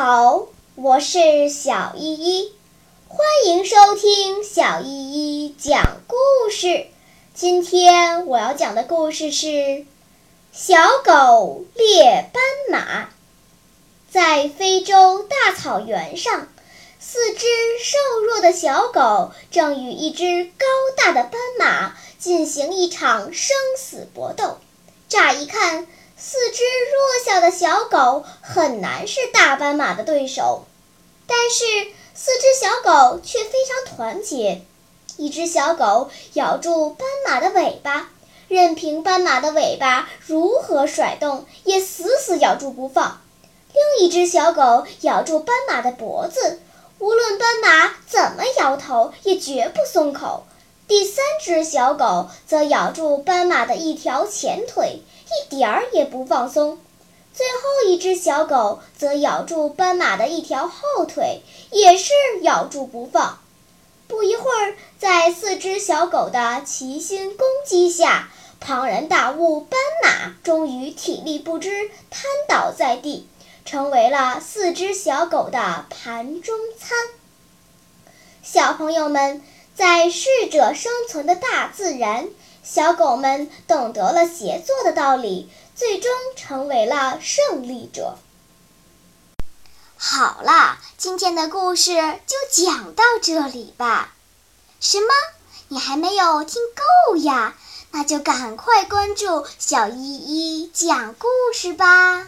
好我是小依依，欢迎收听小依依讲故事。今天我要讲的故事是《小狗猎斑马》。在非洲大草原上，四只瘦弱的小狗正与一只高大的斑马进行一场生死搏斗。乍一看，四只弱小的小狗很难是大斑马的对手，但是四只小狗却非常团结。一只小狗咬住斑马的尾巴，任凭斑马的尾巴如何甩动，也死死咬住不放。另一只小狗咬住斑马的脖子，无论斑马怎么摇头，也绝不松口。第三只小狗则咬住斑马的一条前腿。一点儿也不放松，最后一只小狗则咬住斑马的一条后腿，也是咬住不放。不一会儿，在四只小狗的齐心攻击下，庞然大物斑马终于体力不支，瘫倒在地，成为了四只小狗的盘中餐。小朋友们，在适者生存的大自然。小狗们懂得了协作的道理，最终成为了胜利者。好啦，今天的故事就讲到这里吧。什么？你还没有听够呀？那就赶快关注小依依讲故事吧。